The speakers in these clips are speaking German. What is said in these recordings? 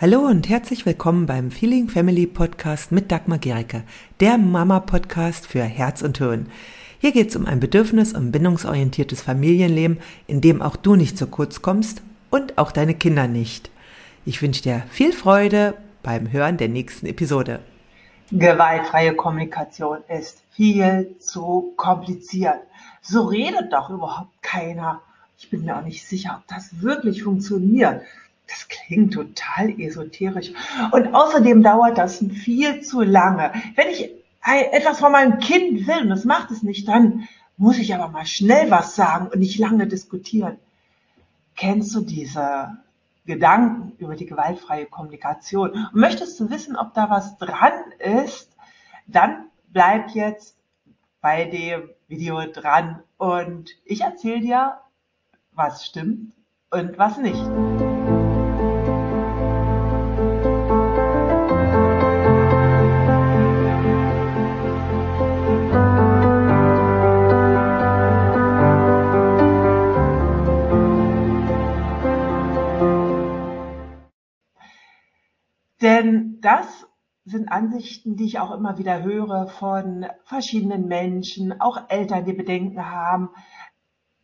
Hallo und herzlich willkommen beim Feeling Family Podcast mit Dagmar Gericke, der Mama-Podcast für Herz und Hirn. Hier geht es um ein bedürfnis- und bindungsorientiertes Familienleben, in dem auch du nicht zu kurz kommst und auch deine Kinder nicht. Ich wünsche dir viel Freude beim Hören der nächsten Episode. Gewaltfreie Kommunikation ist viel zu kompliziert. So redet doch überhaupt keiner. Ich bin mir auch nicht sicher, ob das wirklich funktioniert. Das klingt total esoterisch. Und außerdem dauert das viel zu lange. Wenn ich etwas von meinem Kind will und das macht es nicht, dann muss ich aber mal schnell was sagen und nicht lange diskutieren. Kennst du diese Gedanken über die gewaltfreie Kommunikation und möchtest du wissen, ob da was dran ist, dann bleib jetzt bei dem Video dran und ich erzähle dir, was stimmt und was nicht. Das sind Ansichten, die ich auch immer wieder höre von verschiedenen Menschen, auch Eltern, die Bedenken haben,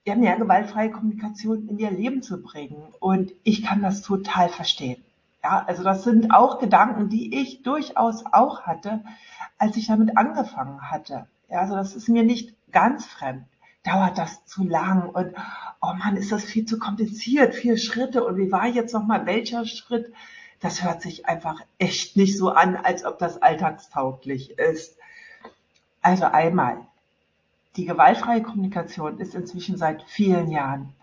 ja, mehr gewaltfreie Kommunikation in ihr Leben zu bringen. Und ich kann das total verstehen. Ja, also das sind auch Gedanken, die ich durchaus auch hatte, als ich damit angefangen hatte. Ja, also das ist mir nicht ganz fremd. Dauert das zu lang und oh Mann, ist das viel zu kompliziert, vier Schritte und wie war jetzt nochmal welcher Schritt? Das hört sich einfach echt nicht so an, als ob das alltagstauglich ist. Also einmal, die gewaltfreie Kommunikation ist inzwischen seit vielen Jahren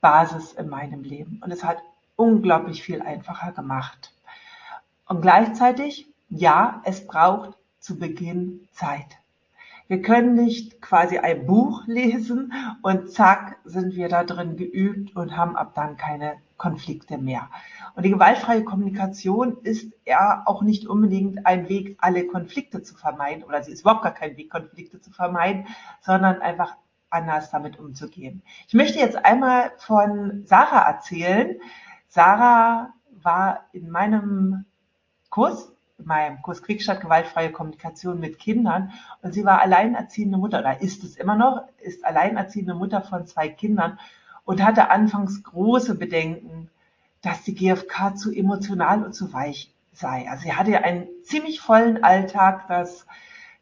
Basis in meinem Leben und es hat unglaublich viel einfacher gemacht. Und gleichzeitig, ja, es braucht zu Beginn Zeit. Wir können nicht quasi ein Buch lesen und zack sind wir da drin geübt und haben ab dann keine Konflikte mehr. Und die gewaltfreie Kommunikation ist ja auch nicht unbedingt ein Weg, alle Konflikte zu vermeiden, oder sie ist überhaupt gar kein Weg, Konflikte zu vermeiden, sondern einfach anders damit umzugehen. Ich möchte jetzt einmal von Sarah erzählen. Sarah war in meinem Kurs in meinem Kurs Kriegsstadt gewaltfreie Kommunikation mit Kindern und sie war alleinerziehende Mutter oder ist es immer noch, ist alleinerziehende Mutter von zwei Kindern und hatte anfangs große Bedenken, dass die GfK zu emotional und zu weich sei. Also sie hatte einen ziemlich vollen Alltag, dass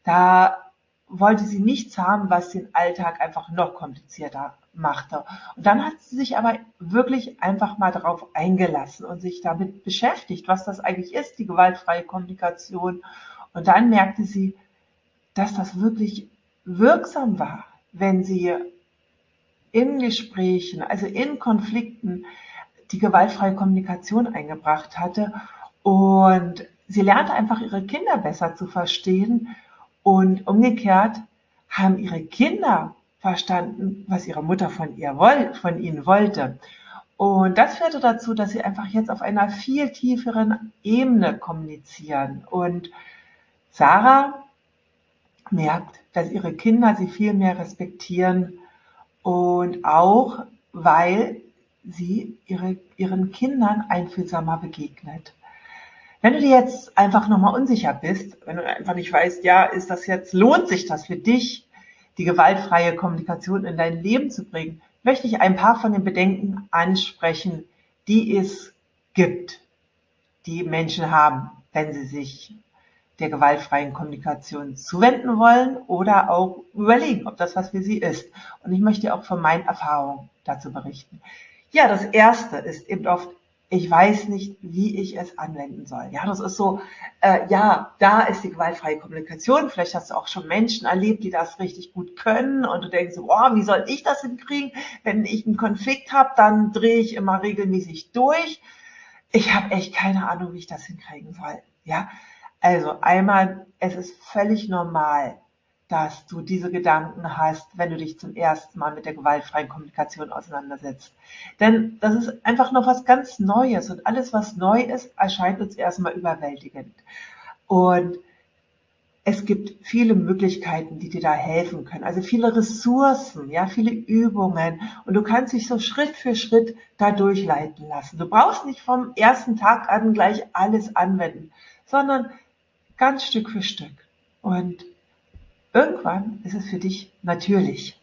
da wollte sie nichts haben, was den Alltag einfach noch komplizierter machte. Und dann hat sie sich aber wirklich einfach mal darauf eingelassen und sich damit beschäftigt, was das eigentlich ist, die gewaltfreie Kommunikation. Und dann merkte sie, dass das wirklich wirksam war, wenn sie in Gesprächen, also in Konflikten, die gewaltfreie Kommunikation eingebracht hatte. Und sie lernte einfach ihre Kinder besser zu verstehen. Und umgekehrt haben ihre Kinder verstanden, was ihre Mutter von, ihr woll, von ihnen wollte. Und das führte dazu, dass sie einfach jetzt auf einer viel tieferen Ebene kommunizieren. Und Sarah merkt, dass ihre Kinder sie viel mehr respektieren und auch, weil sie ihre, ihren Kindern einfühlsamer begegnet. Wenn du dir jetzt einfach nochmal unsicher bist, wenn du einfach nicht weißt, ja, ist das jetzt, lohnt sich das für dich, die gewaltfreie Kommunikation in dein Leben zu bringen, möchte ich ein paar von den Bedenken ansprechen, die es gibt, die Menschen haben, wenn sie sich der gewaltfreien Kommunikation zuwenden wollen oder auch überlegen, ob das was für sie ist. Und ich möchte auch von meinen Erfahrungen dazu berichten. Ja, das erste ist eben oft ich weiß nicht, wie ich es anwenden soll. Ja, das ist so, äh, ja, da ist die gewaltfreie Kommunikation. Vielleicht hast du auch schon Menschen erlebt, die das richtig gut können und du denkst so, oh, wie soll ich das hinkriegen? Wenn ich einen Konflikt habe, dann drehe ich immer regelmäßig durch. Ich habe echt keine Ahnung, wie ich das hinkriegen soll. Ja, also einmal, es ist völlig normal, dass du diese Gedanken hast, wenn du dich zum ersten Mal mit der gewaltfreien Kommunikation auseinandersetzt. Denn das ist einfach noch was ganz Neues und alles, was neu ist, erscheint uns erstmal überwältigend. Und es gibt viele Möglichkeiten, die dir da helfen können. Also viele Ressourcen, ja, viele Übungen. Und du kannst dich so Schritt für Schritt da durchleiten lassen. Du brauchst nicht vom ersten Tag an gleich alles anwenden, sondern ganz Stück für Stück. Und irgendwann ist es für dich natürlich.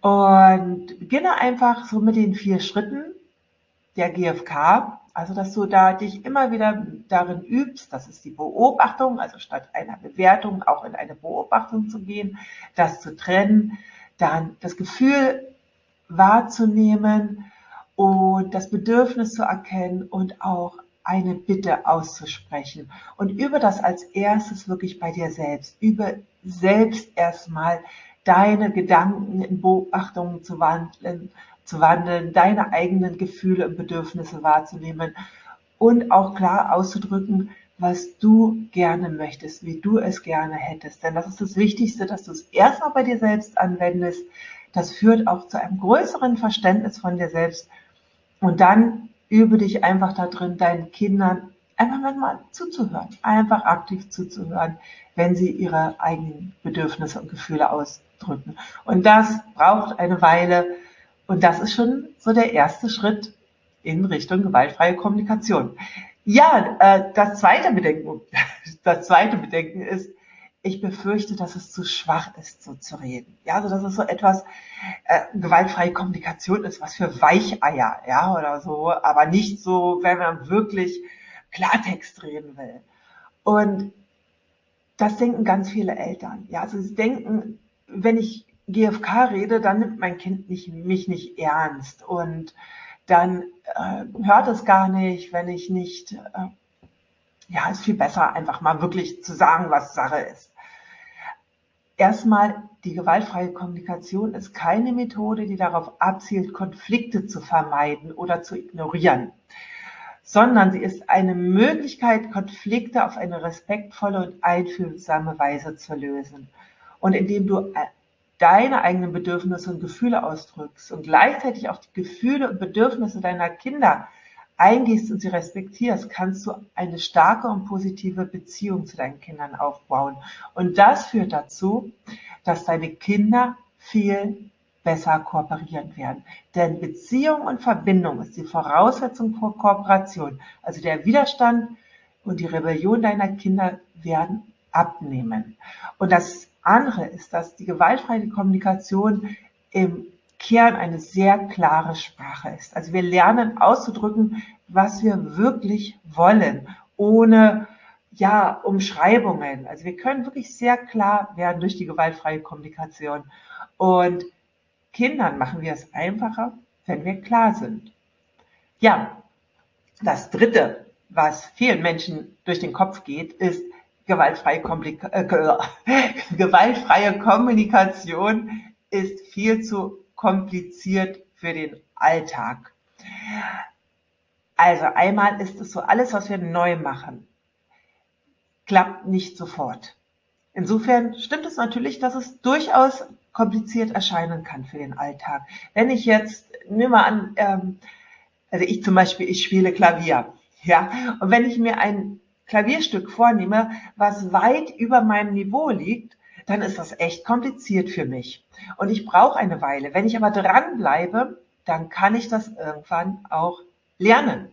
Und beginne einfach so mit den vier Schritten der GFK, also, dass du da dich immer wieder darin übst, das ist die Beobachtung, also statt einer Bewertung auch in eine Beobachtung zu gehen, das zu trennen, dann das Gefühl wahrzunehmen und das Bedürfnis zu erkennen und auch eine Bitte auszusprechen. Und über das als erstes wirklich bei dir selbst, über selbst erstmal deine Gedanken in Beobachtungen zu wandeln zu wandeln, deine eigenen Gefühle und Bedürfnisse wahrzunehmen und auch klar auszudrücken, was du gerne möchtest, wie du es gerne hättest. Denn das ist das Wichtigste, dass du es erstmal bei dir selbst anwendest. Das führt auch zu einem größeren Verständnis von dir selbst. Und dann übe dich einfach da drin, deinen Kindern einfach mal zuzuhören, einfach aktiv zuzuhören, wenn sie ihre eigenen Bedürfnisse und Gefühle ausdrücken. Und das braucht eine Weile, und das ist schon so der erste Schritt in Richtung gewaltfreie Kommunikation. Ja, äh, das zweite Bedenken, das zweite Bedenken ist, ich befürchte, dass es zu schwach ist, so zu reden. Ja, also dass es so etwas äh, gewaltfreie Kommunikation ist, was für Weicheier, ja, oder so, aber nicht so, wenn man wirklich Klartext reden will. Und das denken ganz viele Eltern. Ja, also sie denken, wenn ich GFK rede, dann nimmt mein Kind nicht, mich nicht ernst und dann äh, hört es gar nicht, wenn ich nicht, äh, ja, ist viel besser, einfach mal wirklich zu sagen, was Sache ist. Erstmal, die gewaltfreie Kommunikation ist keine Methode, die darauf abzielt, Konflikte zu vermeiden oder zu ignorieren, sondern sie ist eine Möglichkeit, Konflikte auf eine respektvolle und einfühlsame Weise zu lösen. Und indem du äh, deine eigenen Bedürfnisse und Gefühle ausdrückst und gleichzeitig auch die Gefühle und Bedürfnisse deiner Kinder eingehst und sie respektierst, kannst du eine starke und positive Beziehung zu deinen Kindern aufbauen. Und das führt dazu, dass deine Kinder viel besser kooperieren werden. Denn Beziehung und Verbindung ist die Voraussetzung für Kooperation. Also der Widerstand und die Rebellion deiner Kinder werden abnehmen. Und das andere ist, dass die gewaltfreie Kommunikation im Kern eine sehr klare Sprache ist. Also wir lernen auszudrücken, was wir wirklich wollen, ohne ja, Umschreibungen. Also wir können wirklich sehr klar werden durch die gewaltfreie Kommunikation. Und Kindern machen wir es einfacher, wenn wir klar sind. Ja, das dritte, was vielen Menschen durch den Kopf geht, ist, gewaltfreie, äh, gewaltfreie Kommunikation ist viel zu kompliziert für den Alltag. Also einmal ist es so, alles, was wir neu machen, klappt nicht sofort. Insofern stimmt es natürlich, dass es durchaus kompliziert erscheinen kann für den Alltag. Wenn ich jetzt, nimm mal an, ähm, also ich zum Beispiel, ich spiele Klavier, ja, und wenn ich mir ein Klavierstück vornehme, was weit über meinem Niveau liegt, dann ist das echt kompliziert für mich. Und ich brauche eine Weile. Wenn ich aber dranbleibe, dann kann ich das irgendwann auch lernen.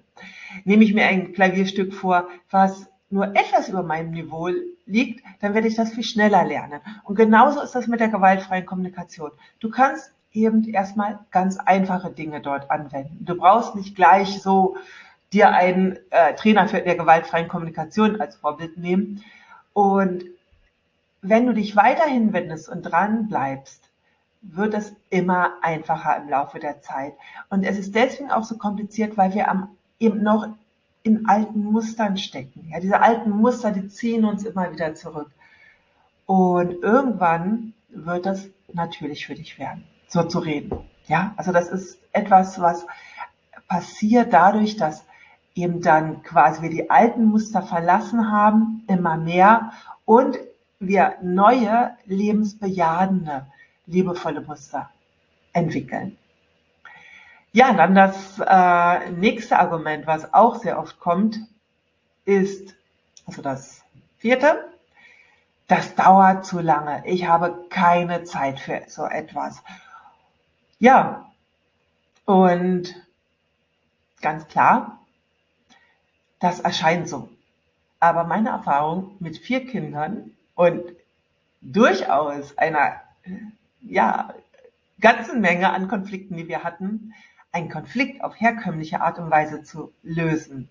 Nehme ich mir ein Klavierstück vor, was nur etwas über meinem Niveau liegt, dann werde ich das viel schneller lernen. Und genauso ist das mit der gewaltfreien Kommunikation. Du kannst eben erstmal ganz einfache Dinge dort anwenden. Du brauchst nicht gleich so dir einen äh, Trainer für der gewaltfreien Kommunikation als Vorbild nehmen. Und wenn du dich weiterhin wendest und dran bleibst, wird es immer einfacher im Laufe der Zeit. Und es ist deswegen auch so kompliziert, weil wir am, eben noch in alten Mustern stecken. Ja, diese alten Muster, die ziehen uns immer wieder zurück. Und irgendwann wird das natürlich für dich werden, so zu reden. Ja, also das ist etwas, was passiert dadurch, dass eben dann quasi wir die alten Muster verlassen haben, immer mehr und wir neue, lebensbejahende, liebevolle Muster entwickeln. Ja, dann das äh, nächste Argument, was auch sehr oft kommt, ist, also das vierte, das dauert zu lange. Ich habe keine Zeit für so etwas. Ja, und ganz klar, das erscheint so. Aber meine Erfahrung mit vier Kindern und durchaus einer, ja, ganzen Menge an Konflikten, die wir hatten, einen Konflikt auf herkömmliche Art und Weise zu lösen,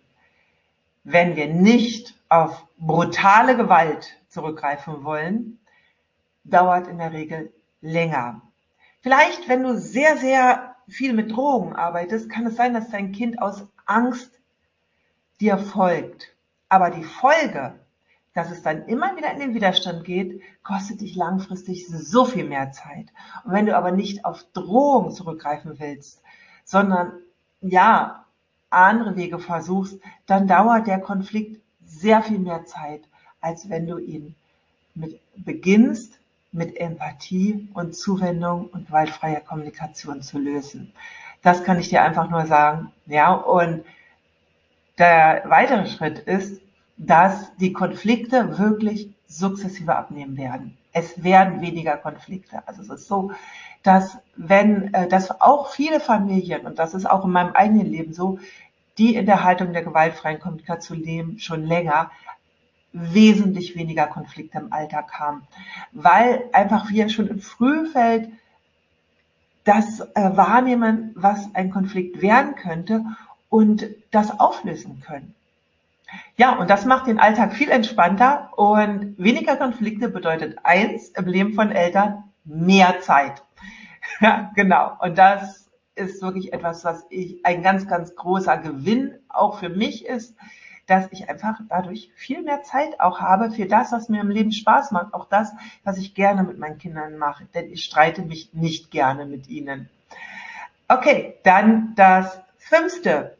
wenn wir nicht auf brutale Gewalt zurückgreifen wollen, dauert in der Regel länger. Vielleicht, wenn du sehr, sehr viel mit Drogen arbeitest, kann es sein, dass dein Kind aus Angst dir folgt. Aber die Folge, dass es dann immer wieder in den Widerstand geht, kostet dich langfristig so viel mehr Zeit. Und wenn du aber nicht auf Drohung zurückgreifen willst, sondern ja, andere Wege versuchst, dann dauert der Konflikt sehr viel mehr Zeit, als wenn du ihn mit beginnst, mit Empathie und Zuwendung und waldfreier Kommunikation zu lösen. Das kann ich dir einfach nur sagen. Ja, und der weitere Schritt ist, dass die Konflikte wirklich sukzessive abnehmen werden. Es werden weniger Konflikte. Also es ist so, dass wenn, äh, dass auch viele Familien, und das ist auch in meinem eigenen Leben so, die in der Haltung der gewaltfreien Kommunikation leben, schon länger, wesentlich weniger Konflikte im Alltag haben, weil einfach wir schon im Frühfeld das äh, wahrnehmen, was ein Konflikt werden könnte und das auflösen können. Ja, und das macht den Alltag viel entspannter und weniger Konflikte bedeutet eins im Leben von Eltern, mehr Zeit. Ja, genau. Und das ist wirklich etwas, was ich ein ganz, ganz großer Gewinn auch für mich ist, dass ich einfach dadurch viel mehr Zeit auch habe für das, was mir im Leben Spaß macht, auch das, was ich gerne mit meinen Kindern mache, denn ich streite mich nicht gerne mit ihnen. Okay, dann das fünfte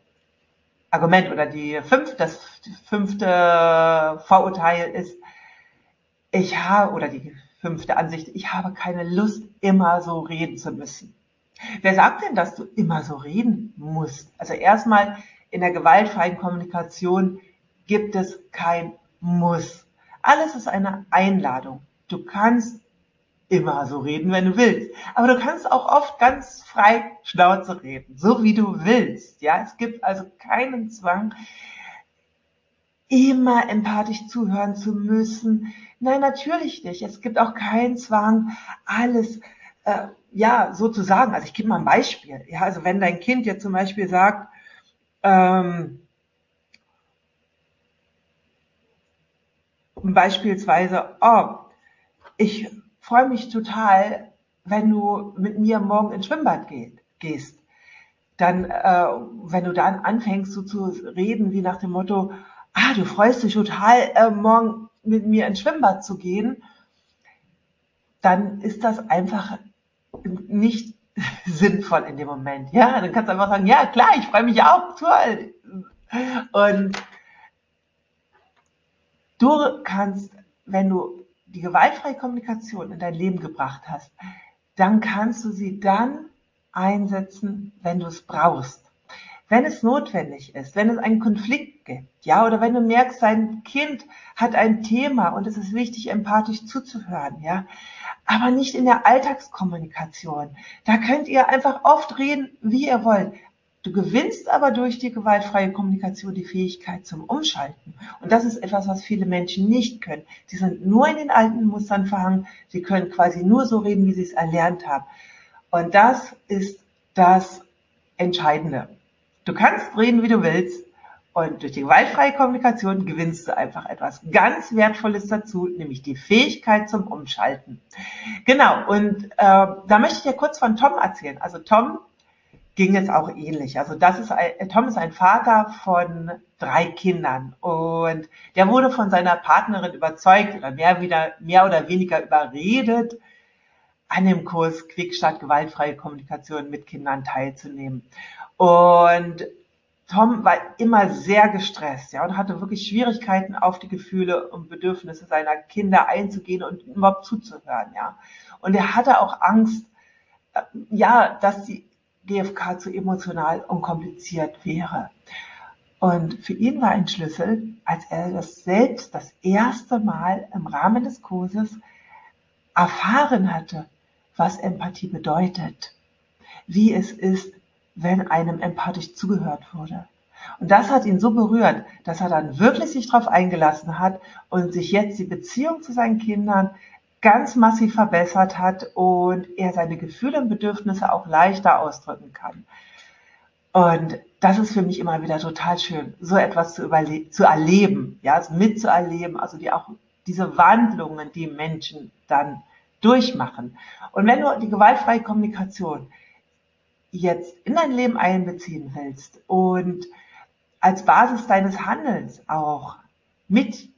Argument oder die fünfte, das fünfte Vorurteil ist, ich habe, oder die fünfte Ansicht, ich habe keine Lust, immer so reden zu müssen. Wer sagt denn, dass du immer so reden musst? Also erstmal in der gewaltfreien Kommunikation gibt es kein Muss. Alles ist eine Einladung. Du kannst immer so reden, wenn du willst. Aber du kannst auch oft ganz frei Schnauze reden, so wie du willst. Ja, es gibt also keinen Zwang, immer empathisch zuhören zu müssen. Nein, natürlich nicht. Es gibt auch keinen Zwang, alles äh, ja so zu sagen. Also ich gebe mal ein Beispiel. Ja, also wenn dein Kind jetzt zum Beispiel sagt, ähm, beispielsweise, oh, ich freue mich total, wenn du mit mir morgen ins Schwimmbad geht, gehst. Dann, äh, wenn du dann anfängst, so zu reden, wie nach dem Motto, ah, du freust dich total, äh, morgen mit mir ins Schwimmbad zu gehen, dann ist das einfach nicht sinnvoll in dem Moment. Ja, dann kannst du einfach sagen, ja klar, ich freue mich auch, toll. Und du kannst, wenn du die gewaltfreie Kommunikation in dein Leben gebracht hast, dann kannst du sie dann einsetzen, wenn du es brauchst. Wenn es notwendig ist, wenn es einen Konflikt gibt, ja, oder wenn du merkst, dein Kind hat ein Thema und es ist wichtig, empathisch zuzuhören, ja, aber nicht in der Alltagskommunikation. Da könnt ihr einfach oft reden, wie ihr wollt. Du gewinnst aber durch die gewaltfreie Kommunikation die Fähigkeit zum Umschalten. Und das ist etwas, was viele Menschen nicht können. Sie sind nur in den alten Mustern verhangen. Sie können quasi nur so reden, wie sie es erlernt haben. Und das ist das Entscheidende. Du kannst reden, wie du willst. Und durch die gewaltfreie Kommunikation gewinnst du einfach etwas ganz Wertvolles dazu, nämlich die Fähigkeit zum Umschalten. Genau, und äh, da möchte ich dir kurz von Tom erzählen. Also Tom ging es auch ähnlich. Also das ist ein, Tom ist ein Vater von drei Kindern und der wurde von seiner Partnerin überzeugt oder mehr, wieder, mehr oder weniger überredet, an dem Kurs Quickstart gewaltfreie Kommunikation mit Kindern teilzunehmen. Und Tom war immer sehr gestresst, ja, und hatte wirklich Schwierigkeiten, auf die Gefühle und Bedürfnisse seiner Kinder einzugehen und überhaupt zuzuhören, ja. Und er hatte auch Angst, äh, ja, dass die GFK zu emotional und kompliziert wäre. Und für ihn war ein Schlüssel, als er das selbst das erste Mal im Rahmen des Kurses erfahren hatte, was Empathie bedeutet, wie es ist, wenn einem empathisch zugehört wurde. Und das hat ihn so berührt, dass er dann wirklich sich darauf eingelassen hat und sich jetzt die Beziehung zu seinen Kindern ganz massiv verbessert hat und er seine Gefühle und Bedürfnisse auch leichter ausdrücken kann. Und das ist für mich immer wieder total schön, so etwas zu, zu erleben, ja, also mitzuerleben, also die auch diese Wandlungen, die Menschen dann durchmachen. Und wenn du die gewaltfreie Kommunikation jetzt in dein Leben einbeziehen willst und als Basis deines Handelns auch mit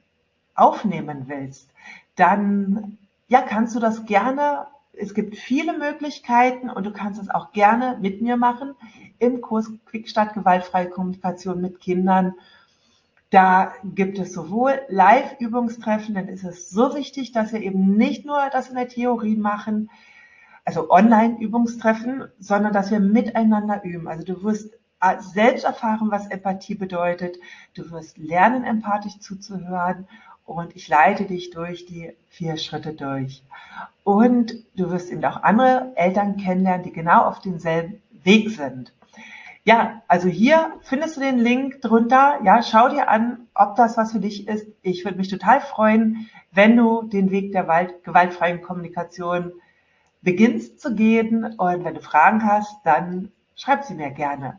aufnehmen willst, dann ja, kannst du das gerne. Es gibt viele Möglichkeiten und du kannst es auch gerne mit mir machen im Kurs Quickstart gewaltfreie Kommunikation mit Kindern. Da gibt es sowohl Live-Übungstreffen, dann ist es so wichtig, dass wir eben nicht nur das in der Theorie machen, also Online-Übungstreffen, sondern dass wir miteinander üben. Also du wirst selbst erfahren, was Empathie bedeutet. Du wirst lernen, empathisch zuzuhören und ich leite dich durch die vier Schritte durch. Und du wirst eben auch andere Eltern kennenlernen, die genau auf demselben Weg sind. Ja, also hier findest du den Link drunter. Ja, schau dir an, ob das was für dich ist. Ich würde mich total freuen, wenn du den Weg der gewaltfreien Kommunikation beginnst zu gehen. Und wenn du Fragen hast, dann schreib sie mir gerne.